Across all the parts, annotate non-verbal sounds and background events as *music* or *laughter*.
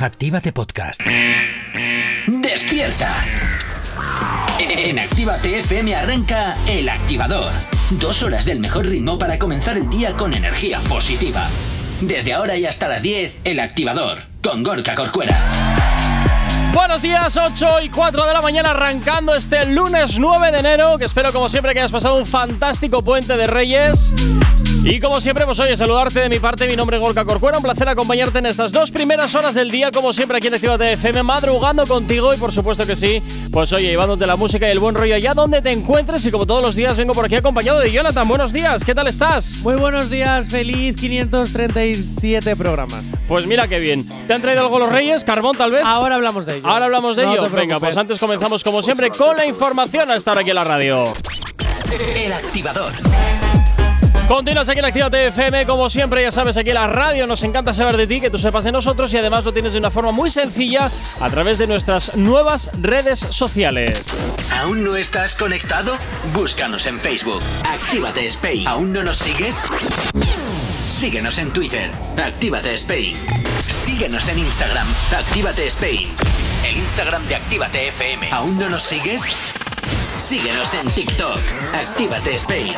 Actívate Podcast. ¡Despierta! En Actívate FM arranca El Activador. Dos horas del mejor ritmo para comenzar el día con energía positiva. Desde ahora y hasta las 10, El Activador, con Gorka Corcuera. Buenos días, 8 y 4 de la mañana arrancando este lunes 9 de enero, que espero como siempre que hayas pasado un fantástico puente de Reyes. Y como siempre, pues oye, saludarte de mi parte, mi nombre es Gorka Corcuera, un placer acompañarte en estas dos primeras horas del día, como siempre aquí en Actívate FM, madrugando contigo y por supuesto que sí, pues oye, llevándote la música y el buen rollo allá donde te encuentres y como todos los días vengo por aquí acompañado de Jonathan, buenos días, ¿qué tal estás? Muy buenos días, feliz 537 programas. Pues mira qué bien, ¿te han traído algo los Reyes? ¿Carbón tal vez? Ahora hablamos de ello. Ahora hablamos de No ello. Venga, pues antes comenzamos como siempre con la información a estar aquí en la radio. El Activador. Continúas aquí en Actívate FM, como siempre, ya sabes, aquí en la radio nos encanta saber de ti, que tú sepas de nosotros y además lo tienes de una forma muy sencilla a través de nuestras nuevas redes sociales. ¿Aún no estás conectado? Búscanos en Facebook. Actívate Spain. ¿Aún no nos sigues? Síguenos en Twitter. Actívate Spain. Síguenos en Instagram. Actívate Spain. El Instagram de Actívate FM. ¿Aún no nos sigues? Síguenos en TikTok. Actívate Spain.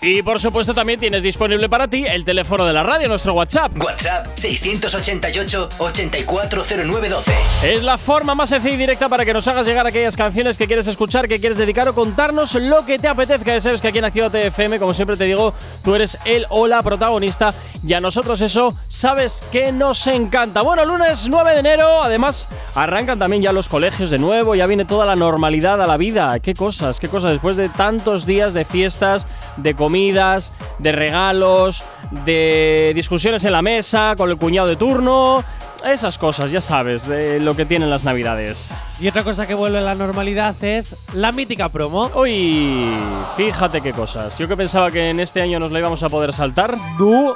Y por supuesto también tienes disponible para ti el teléfono de la radio, nuestro WhatsApp. WhatsApp 688-840912. Es la forma más sencilla y directa para que nos hagas llegar aquellas canciones que quieres escuchar, que quieres dedicar o contarnos lo que te apetezca. Ya sabes que aquí en Actívate FM, como siempre te digo, tú eres el o la protagonista y a nosotros eso sabes que nos encanta. Bueno, lunes 9 de enero, además arrancan también ya los colegios de nuevo, ya viene toda la normalidad a la vida. Qué cosas, qué cosas, después de tantos días de fiestas, de comidas, de regalos, de discusiones en la mesa con el cuñado de turno. Esas cosas, ya sabes, de lo que tienen las navidades. Y otra cosa que vuelve a la normalidad es la mítica promo. Uy, fíjate qué cosas. Yo que pensaba que en este año nos la íbamos a poder saltar. Du.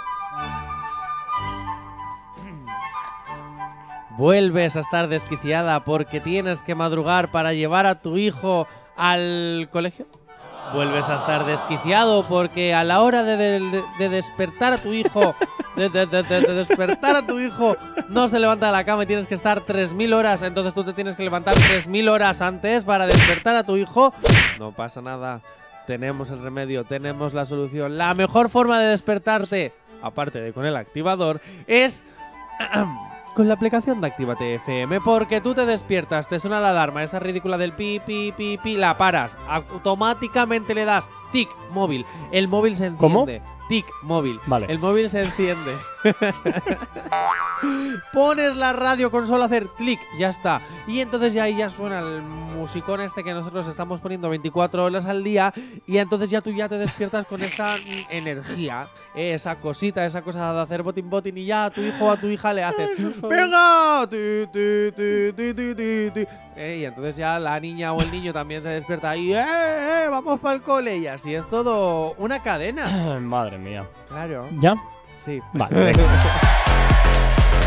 Vuelves a estar desquiciada porque tienes que madrugar para llevar a tu hijo al colegio. Vuelves a estar desquiciado porque a la hora de, de- de despertar a tu hijo, de- de despertar a tu hijo, no se levanta de la cama y tienes que estar 3.000 horas. Entonces tú te tienes que levantar 3.000 horas antes para despertar a tu hijo. No pasa nada. Tenemos el remedio, tenemos la solución. La mejor forma de despertarte, aparte de con el activador, es *clears throat* con la aplicación de Actívate FM, porque tú te despiertas, te suena la alarma, esa ridícula del pi, pi, pi, pi, la paras, automáticamente le das tic móvil, el móvil se ¿Cómo? Tic móvil. Vale. El móvil se enciende. *laughs* Pones la radio con solo hacer clic, ya está. Y entonces ya ahí ya suena el musicón este que nosotros estamos poniendo 24 horas al día. Y entonces ya tú ya te despiertas con esta *laughs* energía, eh, esa cosita, esa cosa de hacer botín botín. Y ya a tu hijo o a tu hija le haces ¡Venga! Ti, ti, ti. Eh, y entonces ya la niña o el niño también se despierta y ¡eh, eh! ¡Vamos para el cole! Y así es todo una cadena. *coughs* Madre mía. Claro. ¿Ya? Sí. Vale. *laughs*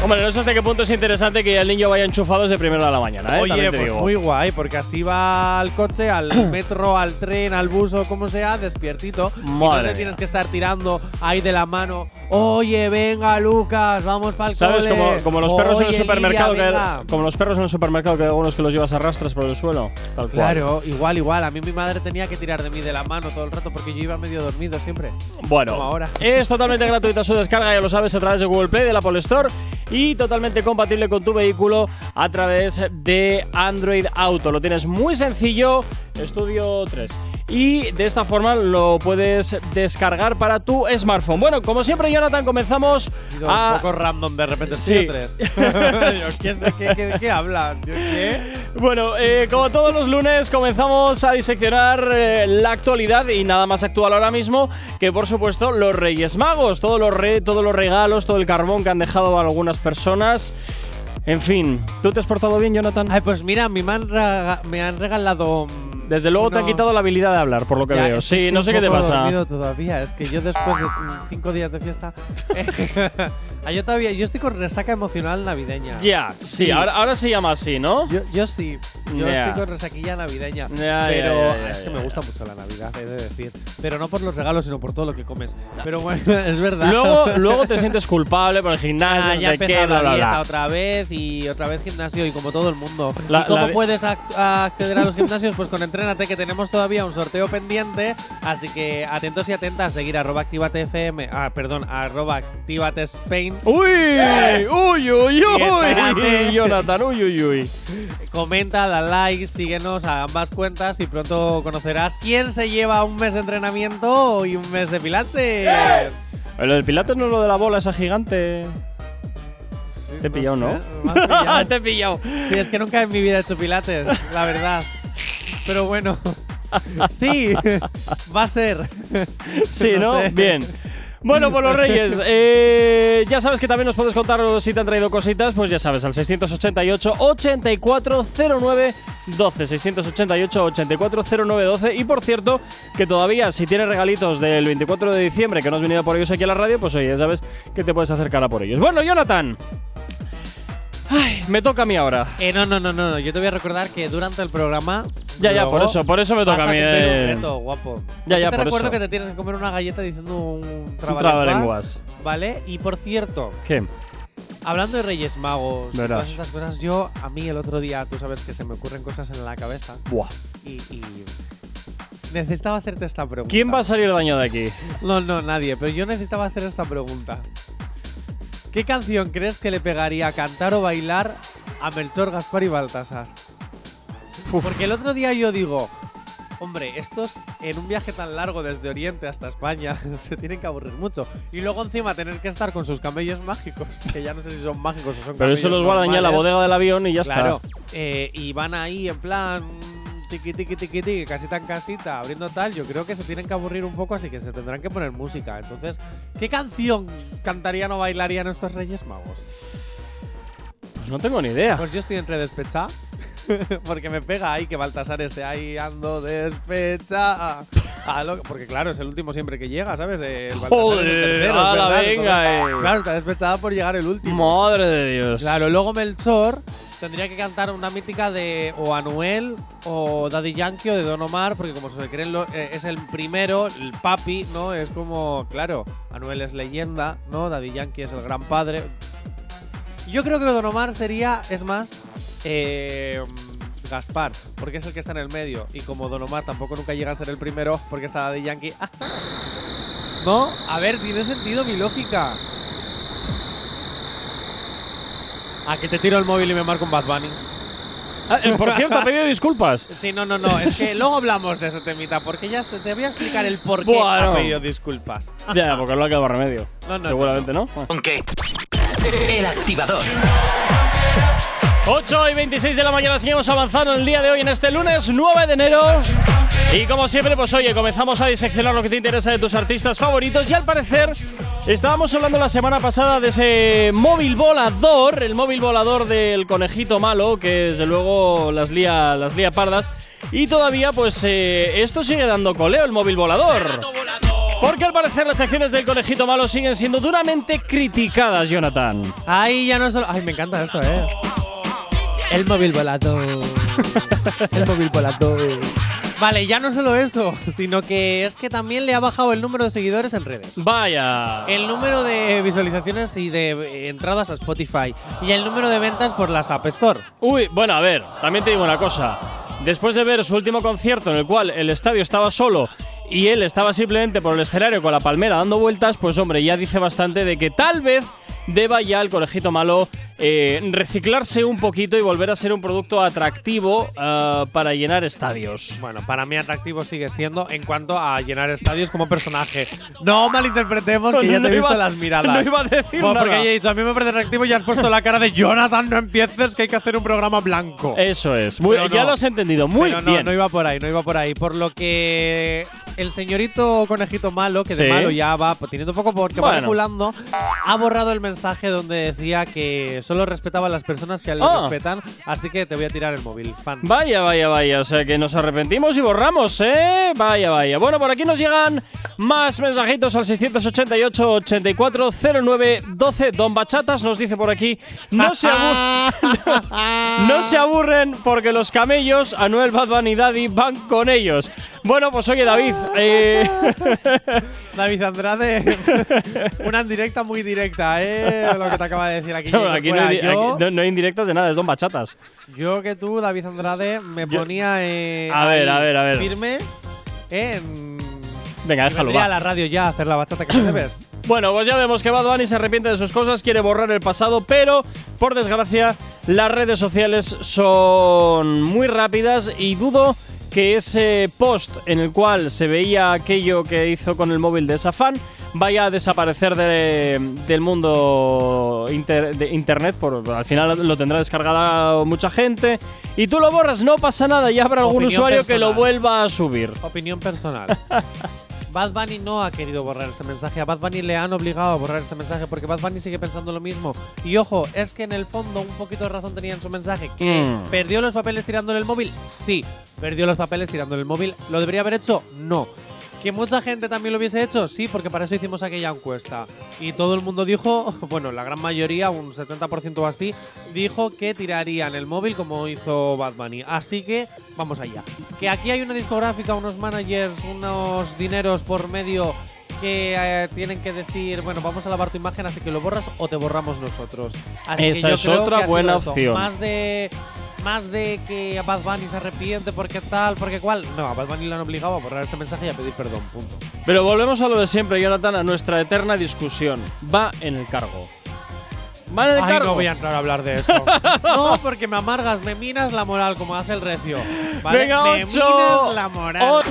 Hombre, no sé hasta qué punto es interesante que el niño vaya enchufado desde primero de la mañana, ¿eh? Oye, te pues digo. muy guay, porque así va al coche, al *clears throat* metro, al tren, al bus o como sea, despiertito. y no Madre mía. tienes que estar tirando ahí de la mano. Oye, venga, Lucas, vamos para el ¿Sabes? cole. Como, como los perros en el Oye, supermercado, Lidia, que venga". como los perros en el supermercado, que hay algunos que los llevas a rastras por el suelo. Tal cual. Claro, igual, igual. A mí mi madre tenía que tirar de mí de la mano todo el rato porque yo iba medio dormido siempre. Bueno, Como ahora. es totalmente gratuita su descarga, ya lo sabes, a través de Google Play, de la Apple Store y totalmente compatible con tu vehículo a través de Android Auto. Lo tienes muy sencillo, Estudio 3. Y de esta forma lo puedes descargar para tu smartphone. Bueno, como siempre, Jonathan, comenzamos Ha sido a. un poco random de repente. Sí. Tres. *laughs* ¿qué, qué, qué, qué hablan? Yo, ¿Qué? Bueno, eh, como todos los lunes, comenzamos a diseccionar eh, la actualidad y nada más actual ahora mismo que, por supuesto, los Reyes Magos. Todos los, re- todos los regalos, todo el carbón que han dejado algunas personas. En fin, ¿tú te has portado bien, Jonathan? Ay, pues mira, me han, me han regalado. Desde luego te han unos- quitado la habilidad de hablar, por lo que Ya, veo. Sí, no sé qué te pasa. todavía. Es que yo después de cinco días de fiesta Ah, *laughs* *laughs* yo todavía, yo estoy con resaca emocional navideña. Ya, sí, Ahora, ahora se llama así, ¿no? Yo, yo sí, yo Ya. estoy con resaquilla navideña. Ya, pero es que me gusta mucho la Navidad, he de decir. Pero no por los regalos, sino por todo lo que comes. Pero bueno, *laughs* es verdad. Luego, luego te sientes culpable por el gimnasio, Ah, ya bla, la bla. otra vez y otra vez gimnasio y como todo el mundo. La- ¿Y cómo la de- puedes ac- acceder a los gimnasios? Pues con Entrénate que tenemos todavía un sorteo pendiente, así que atentos y atentas, seguir arroba activatefm, ah, perdón, arroba activatespain, Uy, uy, uy, espérate. uy, Jonathan, uy, uy, uy. comenta, da like, síguenos a ambas cuentas y pronto conocerás quién se lleva un mes de entrenamiento y un mes de pilates. Lo del Pilates no es lo de la bola esa gigante. Sí, Te he pillado, ¿no? sé, pillado. *laughs* Te he pillado. Sí, es que nunca en mi vida he hecho pilates, la verdad. Pero bueno. *laughs* Sí, va a ser. Sí, No ¿no? sé. Bien. Bueno, por los Reyes, eh, ya sabes que también nos puedes contar si te han traído cositas, pues ya sabes, al 688-8409-12. 688-8409-12. Y por cierto, que todavía si tienes regalitos del 24 de diciembre que no has venido por ellos aquí a la radio, pues oye, ya sabes que te puedes acercar a por ellos. Bueno, Jonathan. Ay, me toca a mí ahora. Eh, no, no, no, no, no. Yo te voy a recordar que durante el programa. Ya, ya, por eso, por eso me toca a mí. eh, un reto, guapo. Ya, ya, te por recuerdo eso. que te tienes que comer una galleta diciendo un trabalenguas. ¿Vale? Y por cierto, ¿Qué? hablando de Reyes Magos, Verás. todas estas cosas, yo, a mí el otro día, tú sabes que se me ocurren cosas en la cabeza. Buah. Y. y necesitaba hacerte esta pregunta. ¿Quién va a salir daño de aquí? No, no, nadie, pero yo necesitaba hacer esta pregunta. ¿Qué canción crees que le pegaría cantar o bailar a Melchor, Gaspar y Baltasar? Porque el otro día yo digo, hombre, estos en un viaje tan largo desde Oriente hasta España *laughs* se tienen que aburrir mucho. Y luego encima tener que estar con sus camellos mágicos, *laughs* que ya no sé si son mágicos o son Pero eso los guardan ya en la bodega del avión y ya Claro, está. eh, y van ahí en plan tiqui tiqui tiqui tiqui, casita en casita, abriendo tal, yo creo que se tienen que aburrir un poco, así que se tendrán que poner música. Entonces, ¿qué canción cantarían o bailarían estos Reyes Magos? Pues no tengo ni idea. Pues yo estoy entre despecha. *laughs* Porque me pega ahí que Baltasar esté ahí ando despecha. Ah, lo- porque claro, es el último siempre que llega, ¿sabes? El es el Joder, tercero, es ala, verdad. venga, eh. Claro, está despechada por llegar el último. Madre de Dios. Claro, luego Melchor tendría que cantar una mítica de o Anuel o Daddy Yankee o de Don Omar, porque como se creen lo- eh, es el primero, el papi, ¿no? Es como, claro, Anuel es leyenda, ¿no? Daddy Yankee es el gran padre. Yo creo que Don Omar sería, es más, eh, Gaspar, porque es el que está en el medio. Y como Don Omar tampoco nunca llega a ser el primero, porque está Daddy Yankee. *laughs* no, a ver, tiene sentido mi lógica. A que te tiro el móvil y me marco un Bad Bunny. Ah, eh, por cierto, ha pedido disculpas. *laughs* Sí, no, no, no. Es que luego hablamos de ese temita, porque ya se- te voy a explicar el por qué Bueno. ha pedido disculpas. ya, porque no ha quedado remedio. No, no, Seguramente, ¿no? Bueno. Aunque el activador. 8 y 26 de la mañana seguimos avanzando el día de hoy en este lunes 9 de enero. Y como siempre, pues oye, comenzamos a diseccionar lo que te interesa de tus artistas favoritos. Y al parecer, estábamos hablando la semana pasada de ese móvil volador, el móvil volador del conejito malo, que desde luego las lía, las lía pardas. Y todavía, pues eh, esto sigue dando coleo, el móvil volador. Porque al parecer las acciones del conejito malo siguen siendo duramente criticadas, Jonathan. Ay, ya no solo. Ay, me encanta esto, eh. El móvil volador. El móvil volador. Vale, ya no solo eso, sino que es que también le ha bajado el número de seguidores en redes. Vaya. El número de visualizaciones y de entradas a Spotify. Y el número de ventas por las App Store. Uy, bueno, a ver, también te digo una cosa. Después de ver su último concierto en el cual el estadio estaba solo y él estaba simplemente por el escenario con la palmera dando vueltas, pues hombre, ya dice bastante de que tal vez deba ya el conejito malo eh, reciclarse un poquito y volver a ser un producto atractivo ah, para llenar estadios. Bueno, para mí atractivo sigue siendo en cuanto a llenar estadios como personaje. No malinterpretemos que ya te he visto iba- las miradas. no iba a decir Bueno, nada. Porque he dicho, a mí me parece atractivo y has puesto la cara de Jonathan, no empieces, que hay que hacer un programa blanco. Eso es, muy- ya no. lo has entendido, muy Pero bien. no iba por ahí, no iba por ahí. Por lo que el señorito conejito malo, que Sí. de malo ya va teniendo poco porque va Bueno. regulando, ha borrado el mensaje donde decía que solo respetaba a las personas que le Ah. respetan, así que te voy a tirar el móvil, fan. Vaya, vaya, vaya. O sea que nos arrepentimos y borramos, ¿eh? Vaya, vaya. Bueno, por aquí nos llegan más mensajitos al 688 84 09 12. Don Bachatas nos dice por aquí: no se, abu- *laughs* no se aburren porque los camellos, Anuel, Bad Bunny y Daddy van con ellos. Bueno, pues oye, David. eh, *laughs* David Andrade, *laughs* una indirecta muy directa, ¿eh? Lo que te acaba de decir aquí. no, aquí no hay, yo, aquí no- no hay indirectas de nada, es Don Bachatas. yo que tú, David Andrade, me Yo- ponía eh, A ver, a ver, a ver. firme en. Venga, déjalo, va. a la radio ya a hacer la bachata que debes. *coughs* Bueno, pues ya vemos que Bad Bunny se arrepiente de sus cosas, quiere borrar el pasado, pero por desgracia las redes sociales son muy rápidas y dudo que ese post en el cual se veía aquello que hizo con el móvil de esa fan vaya a desaparecer de- del mundo inter- de internet, por, al final lo tendrá descargada mucha gente y tú lo borras, no pasa nada, ya habrá algún Opinión usuario que lo vuelva a subir. Opinión personal. *laughs* Bad Bunny no ha querido borrar este mensaje. A Bad Bunny le han obligado a borrar este mensaje porque Bad Bunny sigue pensando lo mismo. Y ojo, es que en el fondo un poquito de razón tenía en su mensaje. ¿Que Mm. perdió los papeles tirándole el móvil? Sí. ¿Perdió los papeles tirándole el móvil? ¿Lo debería haber hecho? No. ¿Que mucha gente también lo hubiese hecho? Sí, porque para eso hicimos aquella encuesta. Y todo el mundo dijo, *laughs* bueno, la gran mayoría, un 70% o así, dijo que tirarían el móvil como hizo Bad Bunny. Así que vamos allá. Que aquí hay una discográfica, unos managers, unos dineros por medio que eh, tienen que decir, bueno, vamos a lavar tu imagen, así que lo borras o te borramos nosotros. Así Esa que yo es creo otra que buena opción. Más de más de que a Bad Bunny se arrepiente porque tal, porque cual. No, a Bad Bunny le han obligado a borrar este mensaje y a pedir perdón, punto. Pero volvemos a lo de siempre, Jonathan, a nuestra eterna discusión. Va en el cargo. Va en el Ay, cargo. no voy a entrar a hablar de eso. *laughs* no, porque me amargas, me minas la moral como hace el recio. ¿vale? Venga, me ocho. minas la moral.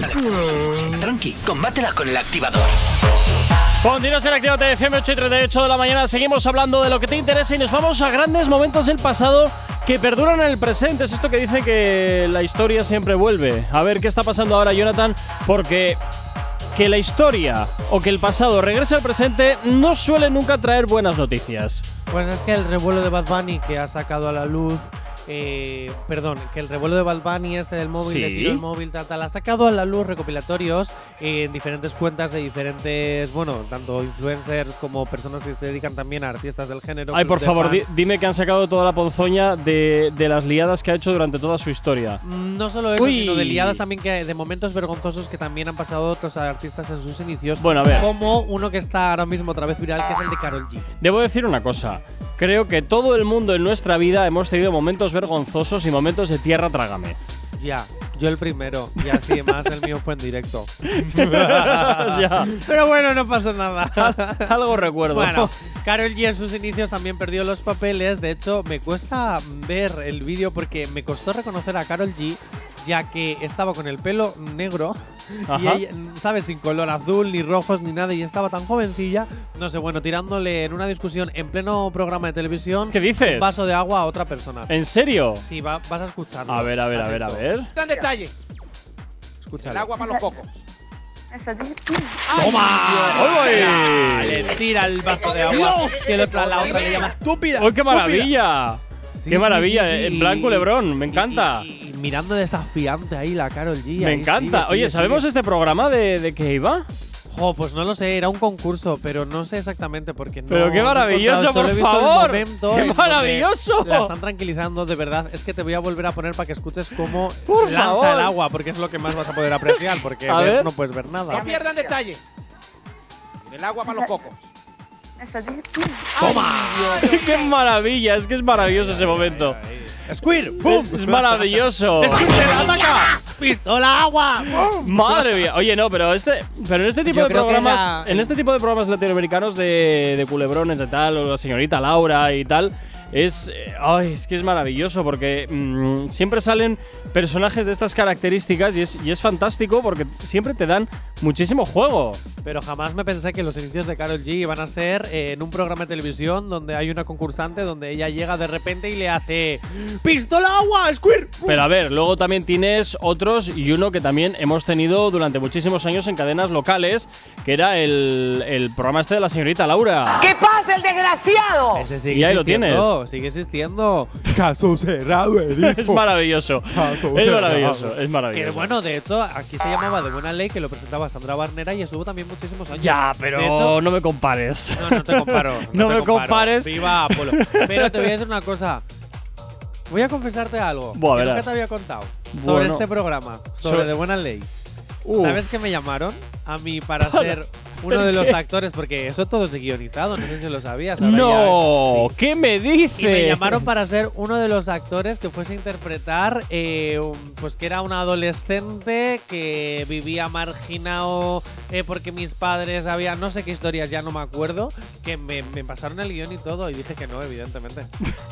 Tranqui, combátela con el activador. Continuas en Actívate FM 8 y 38 de la mañana. Seguimos hablando de lo que te interesa y nos vamos a grandes momentos del pasado que perduran en el presente. Es esto que dice que la historia siempre vuelve. A ver qué está pasando ahora, Jonathan, porque que la historia o que el pasado regrese al presente no suele nunca traer buenas noticias. Pues es que el revuelo de Bad Bunny que ha sacado a la luz. Eh, perdón, que el revuelo de Bad Bunny este del móvil, Sí. de tiro el móvil, tal, tal, ha sacado a la luz recopilatorios en diferentes cuentas de diferentes, bueno, tanto influencers como personas que se dedican también a artistas del género. Ay, club por favor, di- dime que han sacado toda la ponzoña de, de las liadas que ha hecho durante toda su historia. Mm, No solo eso, Uy. sino de liadas también que de momentos vergonzosos que también han pasado otros artistas en sus inicios. Bueno, a ver. Como uno que está ahora mismo otra vez viral, que es el de Carol G. Debo decir una cosa. Creo que todo el mundo en nuestra vida hemos tenido momentos vergonzosos y momentos de tierra trágame. Ya, yo el primero. Y así *laughs* más el mío fue en directo. *laughs* Ya. Pero bueno, no pasa nada. *laughs* Algo recuerdo. Bueno, Carol G en sus inicios también perdió los papeles. De hecho, me cuesta ver el vídeo porque me costó reconocer a Carol G, ya que estaba con el pelo negro *laughs* y Ajá. ella, ¿sabes? Sin color azul, ni rojos, ni nada. Y estaba tan jovencilla, no sé, bueno, tirándole en una discusión en pleno programa de televisión ¿Qué dices? un vaso de agua a otra persona. ¿En serio? Sí, va- vas a escucharlo. A ver, a ver, a ver, a ver. Gran detalle. Escúchalo. El agua para los cocos. Dice. ¡Uy! Le tira el vaso de agua. El otro la otra le llama estúpida. ¡Uy, qué maravilla! Sí, ¡Qué maravilla! sí, sí. En plan culebrón, me Y- encanta. Y, y mirando desafiante ahí la Carol G. Me ahí encanta. sigue, Oye, ¿sabemos sigue. este programa de, de qué iba? Jo, pues no lo sé, era un concurso, pero no sé exactamente porque no. Pero qué maravilloso, por favor. momento ¡Qué maravilloso! La están tranquilizando, de verdad. Es que te voy a volver a poner para que escuches cómo Por lanza favor. el agua, porque es lo que más vas a poder *laughs* apreciar, porque A ver ver. no puedes ver nada. No pierdan detalle. El agua para los cocos. Eso dice. *laughs* ¡Qué maravilla! Es que es maravilloso ese momento. ¡Squir! ¡Bum! Es maravilloso. ¡Ataca! ¡Pistola agua! ¡Bum! Madre mía. Oye, no, pero este, pero en este tipo Yo de programas, la- en este tipo de programas latinoamericanos de, de culebrones de tal, o la señorita Laura y tal, es, eh, ay, es que es maravilloso porque mm, siempre salen personajes de estas características y es, y es fantástico porque siempre te dan muchísimo juego. Pero jamás me pensé que los inicios de Carol G iban a ser eh, en un programa de televisión donde hay una concursante donde ella llega de repente y le hace ¡Pistola agua! ¡Squir! Pero a ver, luego también tienes otros y uno que también hemos tenido durante muchísimos años en cadenas locales, que era el, el programa este de la señorita Laura. ¡Que pase del desgraciado! Ese sigue Y ahí lo existiendo, Sigue existiendo. Caso cerrado, *laughs* Es maravilloso. Caso Es cerrado. maravilloso. Es Que maravilloso. bueno, de hecho, aquí se llamaba De Buena Ley, que lo presentaba Sandra Barnera y estuvo también muchísimos años. Ya, pero De hecho, no me compares. no, no te comparo. *laughs* No te me comparo. compares. Viva Apolo. Pero te voy a decir una cosa. Voy a confesarte algo. Buah, que nunca te había contado. Sobre este programa. Sobre Sobre- De Buena Ley. Uf. ¿Sabes que me llamaron? A mí para Para. ser uno ¿Por de los actores, porque eso todo es guionizado, no sé si lo sabías. ahora No, ya- sí. ¿qué me dices? Y me llamaron para ser uno de los actores que fuese a interpretar, eh, pues que era un adolescente que vivía marginado eh, porque mis padres habían, no sé qué historias, ya no me acuerdo, que me, me pasaron el guion y todo y dije que no, evidentemente.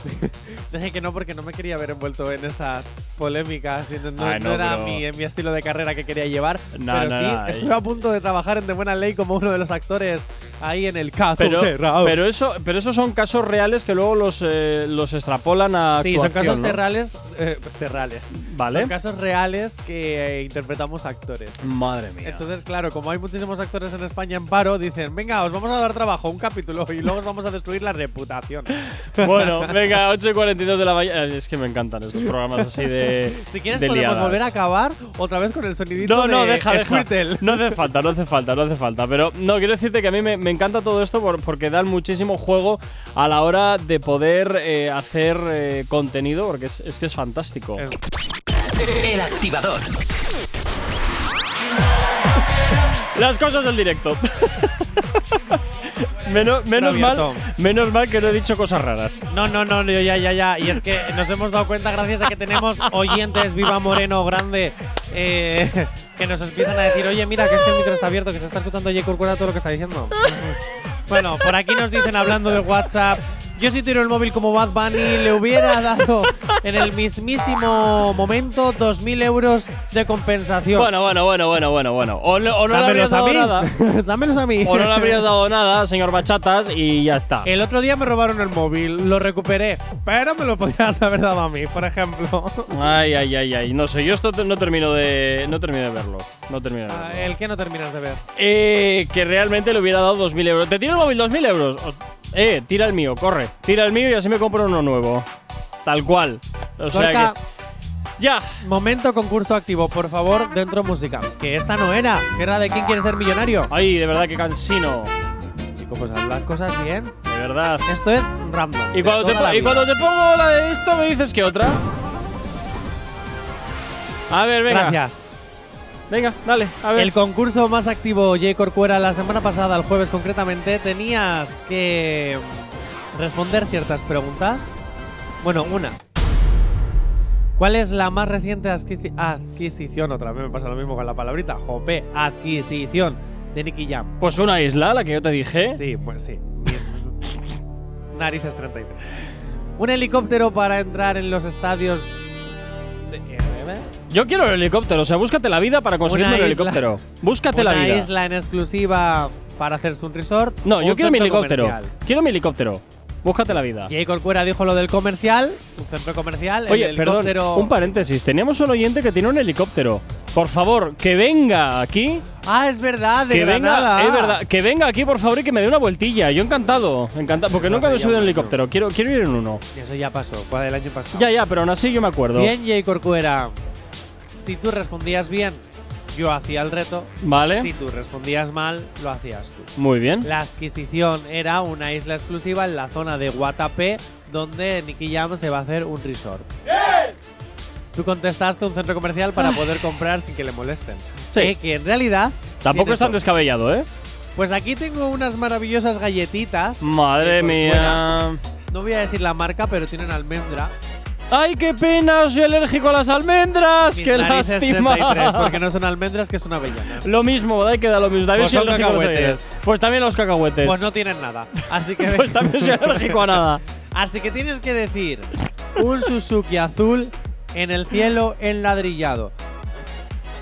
*laughs* dije que no porque no me quería ver envuelto en esas polémicas y no, Ay, no no, era pero- mi, mi estilo de carrera que quería llevar. No, pero sí, estuve a punto de trabajar en De Buena Ley como uno de los actores ahí en el caso Pero, cerrado. pero eso, pero esos son casos reales que luego los, eh, los extrapolan a Sí, son casos ¿no? terrales, eh, terrales. Vale. Son casos reales que eh, interpretamos actores. Madre mía. Entonces, claro, como hay muchísimos actores en España en paro, dicen, venga, os vamos a dar trabajo, un capítulo, y luego os vamos a destruir la reputación. *laughs* bueno, venga, 8 y 42 de la mañana. Es que me encantan estos programas así de. *laughs* Si quieres de podemos liadas. volver a acabar otra vez con el sonidito No, no, de deja. No hace falta, no hace falta, no hace falta. Pero no, quiero decirte que a mí me, encanta todo esto por- porque dan muchísimo juego a la hora de poder eh, hacer eh, contenido, porque es, es que es fantástico. El activador. Las cosas del directo. *laughs* menos menos mal, menos mal que no he dicho cosas raras. No, no, no, yo ya, ya, ya. Y es que nos hemos dado cuenta, gracias a que tenemos oyentes, Viva Moreno, grande, eh, que nos empiezan a decir, oye, mira, que es que el micro está abierto, que se está escuchando J. Corcuera todo lo que está diciendo. *laughs* bueno, por aquí nos dicen hablando de WhatsApp. Yo si tiro el móvil como Bad Bunny le hubiera dado en el mismísimo momento 2.000 euros de compensación. Bueno, bueno, bueno, bueno, bueno, bueno. O, no- o no le habrías a dado mí. nada. *laughs* Dámelos a mí. O no le habrías dado nada, señor Bachatas, y ya está. El otro día me robaron el móvil, lo recuperé, pero me lo podías haber dado a mí, por ejemplo. Ay, ay, ay, ay. No sé, yo esto no termino de. No termino de verlo. No termino de Ah, verlo. el que no terminas de ver. Eh, que realmente le hubiera dado 2.000 euros. ¿Te tiro el móvil 2.000 euros? Eh, tira el mío, corre. Tira el mío y así me compro uno nuevo. Tal cual. O sea Gorka, que. Ya. momento concurso activo, por favor, dentro música. Que esta no era, que era de quién quiere ser millonario. Ay, de verdad que cansino. Chico, pues haz las cosas bien. De verdad. Esto es random. Y de cuando, te, toda la po- y vida. cuando te pongo la de esto, me dices que otra. A ver, venga. Gracias. Venga, dale, a ver. El concurso más activo, J. Corcuera, la semana pasada, el jueves concretamente, tenías que mm, responder ciertas preguntas. Bueno, una. ¿Cuál es la más reciente adquisi- adquisición? Otra vez me pasa lo mismo con la palabrita. Jope, adquisición de Nicky Jam. Pues una isla, la que yo te dije. Sí, pues sí. *laughs* Narices 33. Un helicóptero para entrar en los estadios. De. Yo quiero el helicóptero, o sea, búscate la vida para conseguirme Una el helicóptero. Búscate la Una vida. isla en exclusiva para hacerse un resort. No, yo quiero mi helicóptero. comercial. Quiero mi helicóptero. Búscate la vida. Jay Corcuera dijo lo del comercial, un centro comercial. Oye, el perdón, helicóptero. un paréntesis. Teníamos un oyente que tiene un helicóptero. Por favor, que venga aquí. Ah, es verdad, de que Granada. venga, es verdad, que venga aquí, por favor, y que me dé una vueltilla. Yo encantado, encantado, porque Eso nunca me he subido en helicóptero. Quiero, quiero ir en uno. Eso ya pasó, fue del año pasado. Ya, ya, pero aún así yo me acuerdo. Bien, Jay Corcuera. Si tú respondías bien, yo hacía el reto. Vale, Si tú respondías mal, lo hacías tú. muy bien. La adquisición era una isla exclusiva en la zona de Guatapé, donde Nicky Jam se va a hacer un resort. Tú contestaste un centro comercial para poder comprar sin que le molesten. Sí. Eh, que en realidad. Tampoco es tan descabellado, ¿eh? Pues aquí tengo unas maravillosas galletitas. Madre que por mía. No voy a decir la marca, pero tienen almendra. ¡Ay, qué pena! Soy alérgico a las almendras. Mis ¡Qué lástima! 33, porque no son almendras, que son avellanas. *laughs* Lo mismo, da que da lo mismo. También Pues soy alérgico a los cacahuetes. cereales. Pues también los cacahuetes. Pues no tienen nada. Así que, *laughs* Pues también soy alérgico a nada. Así que tienes que decir un Suzuki azul en el cielo enladrillado.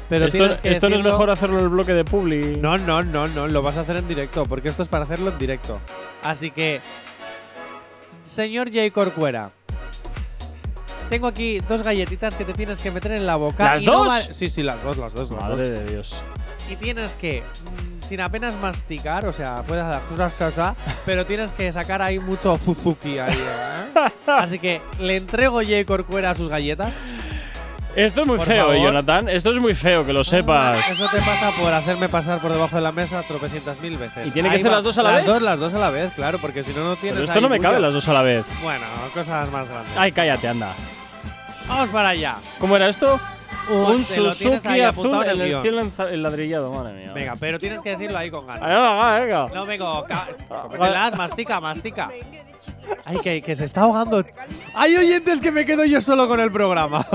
Pero esto que esto no es mejor hacerlo en el bloque de Publi. No, no, no, no, lo vas a hacer en directo, porque esto es para hacerlo en directo. Así que, señor J. Corcuera, tengo aquí dos galletitas que te tienes que meter en la boca. ¿Las y no dos? va- sí, sí, las dos, las dos, las Madre dos. de Dios. Y tienes que, mm, sin apenas masticar, o sea, puedes hacer pero tienes que sacar ahí mucho Suzuki ahí. ¿eh? *laughs* Así que le entrego J. Corcuera sus galletas. Esto es muy Por feo, favor. eh, Jonathan. Esto es muy feo, que lo sepas. Eso te pasa por hacerme pasar por debajo de la mesa tropecientas mil veces. ¿Y tiene que Ahí ser va. las dos a la las vez? Dos, las dos a la vez, claro, porque si no, no tienes. Pero esto ahí no me cabe las dos a la vez. Bueno, cosas más grandes. Ay, cállate, anda. Vamos para allá. ¿Cómo era esto? Un Suzuki azul en el el cielo enza- enladrillado, madre mía. Venga, pero tienes que decirlo ahí con ganas. Venga, venga. No vengo, ca- cómetelas, mastica, mastica. Ay, que, que se está ahogando. Hay oyentes que me quedo yo solo con el programa.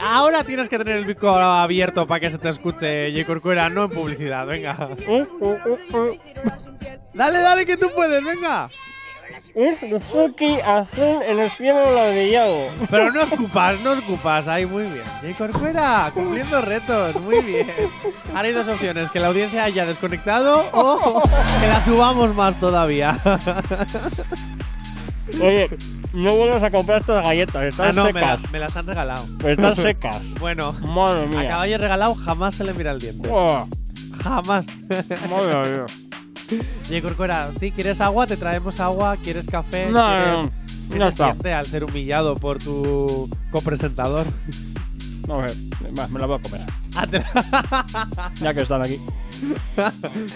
Ahora tienes que tener el micro abierto para que se te escuche, J. Corcuera, no en publicidad, venga. Dale, dale, que tú puedes, venga. Un Suzuki azul en el cielo enladrillado. Pero no escupas, no escupas. Ahí, muy bien. J. Corcuera, cumpliendo retos, muy bien. Ahora hay dos opciones, que la audiencia haya desconectado o que la subamos más todavía. Oye, no vuelvas a comprar estas galletas, están Ah, no, me, secas. me las han regalado. Están secas. Bueno, Madre a caballo regalado jamás se le mira el diente. Oh, Jamás. madre mía. Oye, Corcuera, sí, ¿quieres agua? Te traemos agua. ¿Quieres café? No, ¿Quieres- no, no. ¿Qué Ya se está. siente al ser humillado por tu copresentador? No, eh, me la voy a comer. *laughs* Ah, Ya que están aquí. *laughs* pero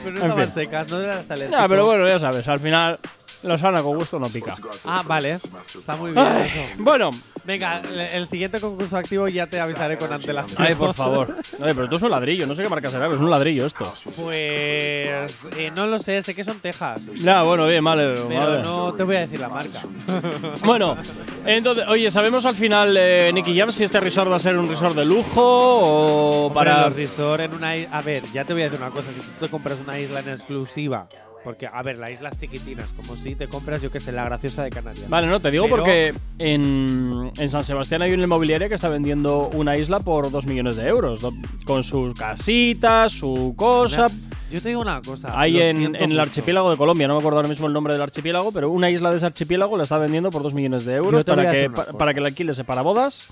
no En estaban fin. secas, no alérgico. Ya, pero bueno, ya sabes, al final la sana con gusto no pica. Ah, vale. Está muy bien Ay, eso. bueno, Venga, el, el siguiente concurso activo ya te avisaré con antelación. ay, por favor. Oye, pero esto es un ladrillo, no sé qué marca será, pero es un ladrillo esto. Pues eh, no lo sé, sé que son Texas. Ya, bueno, bien, vale. Pero vale. no te voy a decir la marca. *laughs* Bueno, entonces, oye, ¿sabemos al final, eh, Nicky Jam, si este resort va a ser un resort de lujo o Para para. los resort en una. A ver, ya te voy a decir una cosa. Si tú te compras una isla en exclusiva. Porque, a ver, la isla es chiquitinas. Como si te compras, yo que sé, la graciosa de Canarias. Vale, no, te digo Pero- porque en, en San Sebastián hay una inmobiliaria que está vendiendo una isla por 2 millones de euros, do- con sus casitas, su cosa. Yo te digo una cosa. Hay lo en, siento en el mucho. archipiélago de Colombia, no me acuerdo ahora mismo el nombre del archipiélago, pero una isla de ese archipiélago la está vendiendo por 2 millones de euros Yo te voy para a que, decir una pa- cosa. para que la alquiles para bodas,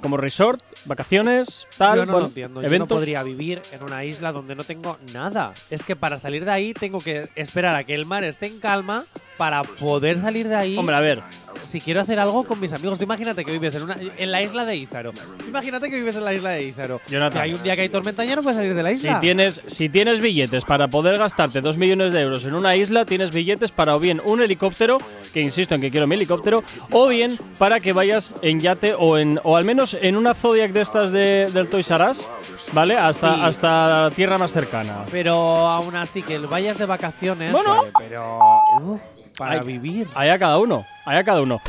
como resort, vacaciones, tal. Yo no bueno, lo entiendo. Yo no eventos. podría vivir en una isla donde no tengo nada. Es que para salir de ahí tengo que esperar a que el mar esté en calma para poder salir de ahí. Hombre, a ver, si quiero hacer algo con mis amigos, tú imagínate que vives en, una, en la isla de Ízaro. Imagínate que vives en la isla de Ízaro. Jonathan. Si hay un día que hay tormenta, ya no puedes salir de la si isla. tienes, si tienes billetes para poder gastarte 2 millones de euros en una isla, tienes billetes para o bien un helicóptero, que insisto en que quiero mi helicóptero, o bien para que vayas en yate o en o al menos en una Zodiac de estas de, del Toys R Us, ¿vale? Hasta, Sí. hasta tierra más cercana. Pero aún así, que vayas de vacaciones. Bueno. vale, pero. Para Ay. vivir. Allá cada uno, allá cada uno.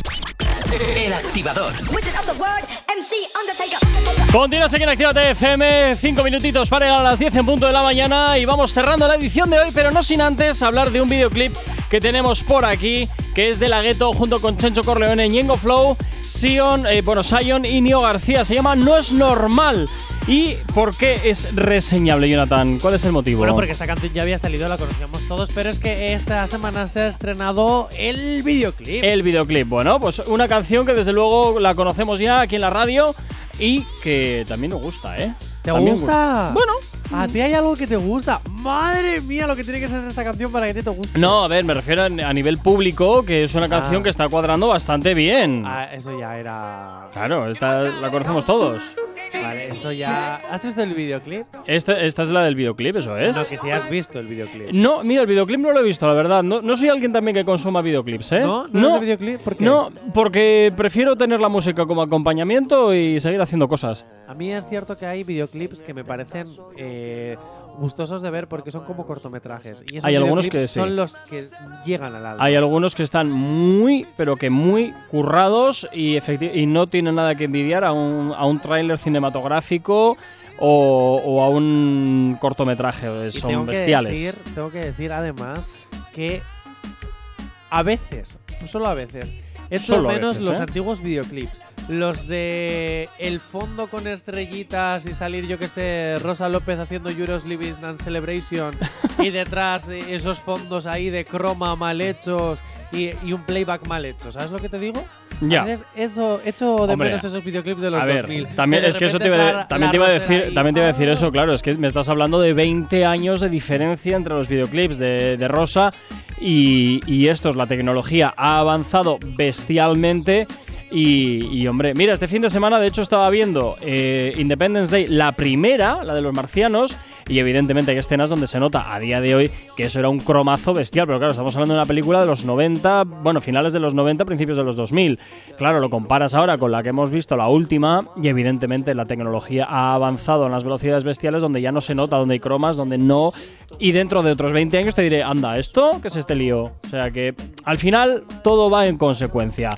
El activador. Wizard of the word, MC Undertaker. Continúas aquí en Actívate FM, 5 minutitos para llegar a las 10 en punto de la mañana y vamos cerrando la edición de hoy, pero no sin antes hablar de un videoclip que tenemos por aquí, que es de La Gueto junto con Chencho Corleone, Ñengo Flow, Sion, eh, bueno, Sion y Nio García. Se llama No es normal. ¿Y por qué es reseñable, Jonathan? ¿Cuál es el motivo? Bueno, porque esta canción ya había salido, la conocíamos todos, pero es que esta semana se ha estrenado el videoclip. El videoclip, bueno, pues una canción que desde luego la conocemos ya aquí en la radio y que también nos gusta, ¿eh? ¿Te gusta? Bueno, ¿A ti hay algo que te gusta? Madre mía, lo que tiene que ser esta canción para que ti te guste. No, a ver, me refiero a nivel público, que es una canción Ah. que está cuadrando bastante bien. Ah, eso ya era. Claro, esta la conocemos todos. Vale, eso ya. ¿Has visto el videoclip? Esta, esta es la del videoclip, eso es. No, que si has visto el videoclip. No, mira, el videoclip no lo he visto, la verdad. No, no soy alguien también que consuma videoclips, ¿eh? ¿No? ¿No, el videoclip? ¿Por qué? No, porque prefiero tener la música como acompañamiento y seguir haciendo cosas. A mí es cierto que hay videoclips que me parecen eh, gustosos de ver porque son como cortometrajes. Y esos Hay algunos que sí. son los que llegan al alma. Hay algunos que están muy, pero que muy currados y, y no tienen nada que envidiar a un, a un tráiler cinematográfico o, o a un cortometraje. Y Son tengo que bestiales. decir- tengo que decir además que a veces, solo a veces, Solo a menos veces, los ¿eh? antiguos videoclips. Los de el fondo con estrellitas y salir, yo que sé, Rosa López haciendo Euros Living and Celebration *laughs* y detrás eh, esos fondos ahí de croma mal hechos y, y un playback mal hecho. ¿Sabes lo que te digo? Ya. A veces eso, echo de Hombre, menos esos videoclips de los A ver, 2000. también es que eso te iba, también te iba a decir, ahí. también te iba a decir eso, claro, es que me estás hablando de 20 años de diferencia entre los videoclips de, de Rosa y, y estos. La tecnología ha avanzado bestialmente. Y, hombre, mira, este fin de semana de hecho estaba viendo eh, Independence Day, la primera, la de los marcianos, y evidentemente hay escenas donde se nota a día de hoy que eso era un cromazo bestial, pero claro, estamos hablando de una película de los 90, bueno, finales de los 90, principios de los 2000. Claro, lo comparas ahora con la que hemos visto, la última, y evidentemente la tecnología ha avanzado en las velocidades bestiales donde ya no se nota, donde hay cromas, donde no. Y dentro de otros 20 años te diré, anda, ¿esto qué es este lío? O sea que al final todo va en consecuencia.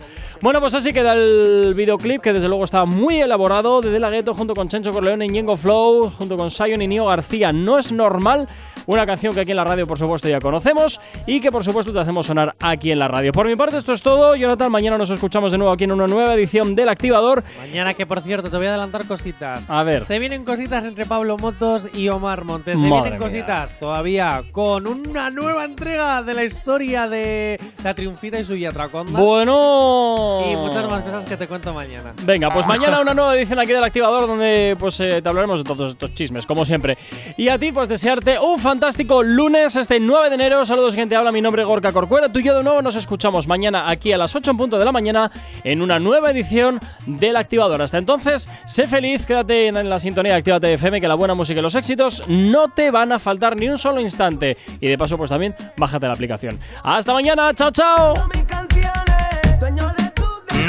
Bueno, pues así queda el videoclip que desde luego está muy elaborado de De La Ghetto junto con Chencho Corleone y Ñengo Flow, junto con Sion y Nio García. No es normal, una canción que aquí en la radio por supuesto ya conocemos y que por supuesto te hacemos sonar aquí en la radio. Por mi parte esto es todo, Jonathan, mañana nos escuchamos de nuevo aquí en una nueva edición del Activador. Mañana, que por cierto, te voy a adelantar cositas. A ver. Se vienen cositas entre Pablo Motos y Omar Montes. Se Madre vienen mía. cositas todavía con una nueva entrega de la historia de la Triunfita y su Yatraconda. Bueno. Y muchas más cosas que te cuento mañana. Venga, pues mañana una nueva edición aquí del Activador donde pues eh, te hablaremos de todos estos chismes, como siempre. Y a ti, pues desearte un fantástico lunes, este 9 de enero. Saludos, gente. Habla mi nombre, Gorka Corcuera. Tú y yo de nuevo nos escuchamos mañana aquí a las 8 en punto de la mañana en una nueva edición del Activador. Hasta entonces, sé feliz, quédate en la sintonía de Actívate FM, que la buena música y los éxitos no te van a faltar ni un solo instante. Y de paso, pues también, bájate la aplicación. Hasta mañana, chao, chao.